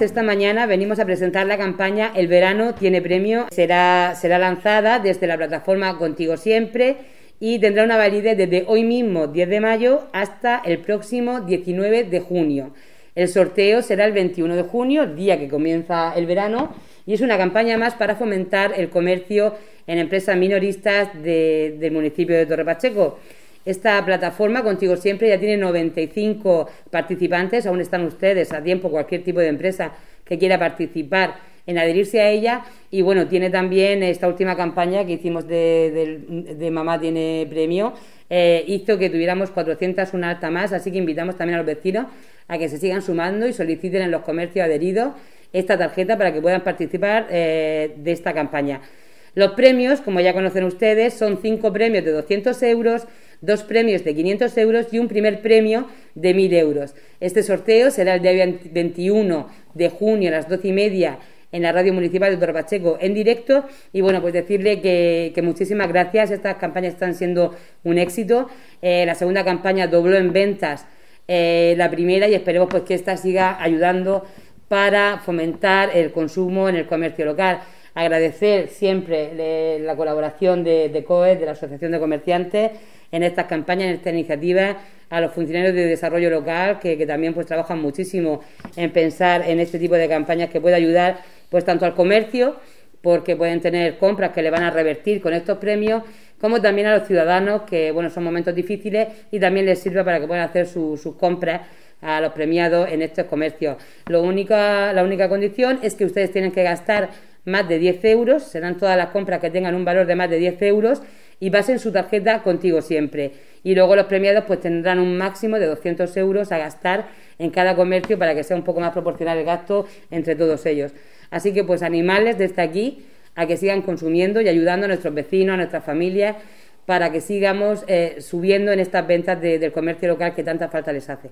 Esta mañana venimos a presentar la campaña El verano tiene premio. Será, será lanzada desde la plataforma Contigo Siempre y tendrá una validez desde hoy mismo, 10 de mayo, hasta el próximo 19 de junio. El sorteo será el 21 de junio, día que comienza el verano, y es una campaña más para fomentar el comercio en empresas minoristas del municipio de Torre Pacheco. Esta plataforma, Contigo Siempre, ya tiene 95 participantes, aún están ustedes a tiempo, cualquier tipo de empresa que quiera participar en adherirse a ella. Y bueno, tiene también esta última campaña que hicimos de, Mamá Tiene Premio, eh, hizo que tuviéramos 400, una alta más, así que invitamos también a los vecinos a que se sigan sumando y soliciten en los comercios adheridos esta tarjeta para que puedan participar eh, de esta campaña. Los premios, como ya conocen ustedes, son cinco premios de 200 euros, dos premios de 500 euros y un primer premio de 1.000 euros. Este sorteo será el día 21 de junio a las 12 y media en la radio municipal de Torpacheco en directo. Y bueno pues decirle que, muchísimas gracias. Estas campañas están siendo un éxito. Eh, la segunda campaña dobló en ventas eh, la primera y esperemos pues que esta siga ayudando para fomentar el consumo en el comercio local agradecer siempre la colaboración de, de COE, de la Asociación de Comerciantes, en estas campañas, en estas iniciativas, a los funcionarios de desarrollo local, que, también pues trabajan muchísimo en pensar en este tipo de campañas que puede ayudar pues tanto al comercio, porque pueden tener compras que le van a revertir con estos premios, como también a los ciudadanos, que bueno, son momentos difíciles y también les sirve para que puedan hacer sus compras a los premiados en estos comercios. Lo la única condición es que ustedes tienen que gastar más de 10 euros, serán todas las compras que tengan un valor de más de 10 euros y pasen su tarjeta contigo siempre. Y luego los premiados pues tendrán un máximo de 200 euros a gastar en cada comercio para que sea un poco más proporcional el gasto entre todos ellos. Así que pues animarles desde aquí a que sigan consumiendo y ayudando a nuestros vecinos, a nuestras familias, para que sigamos eh, subiendo en estas ventas del comercio local que tanta falta les hace.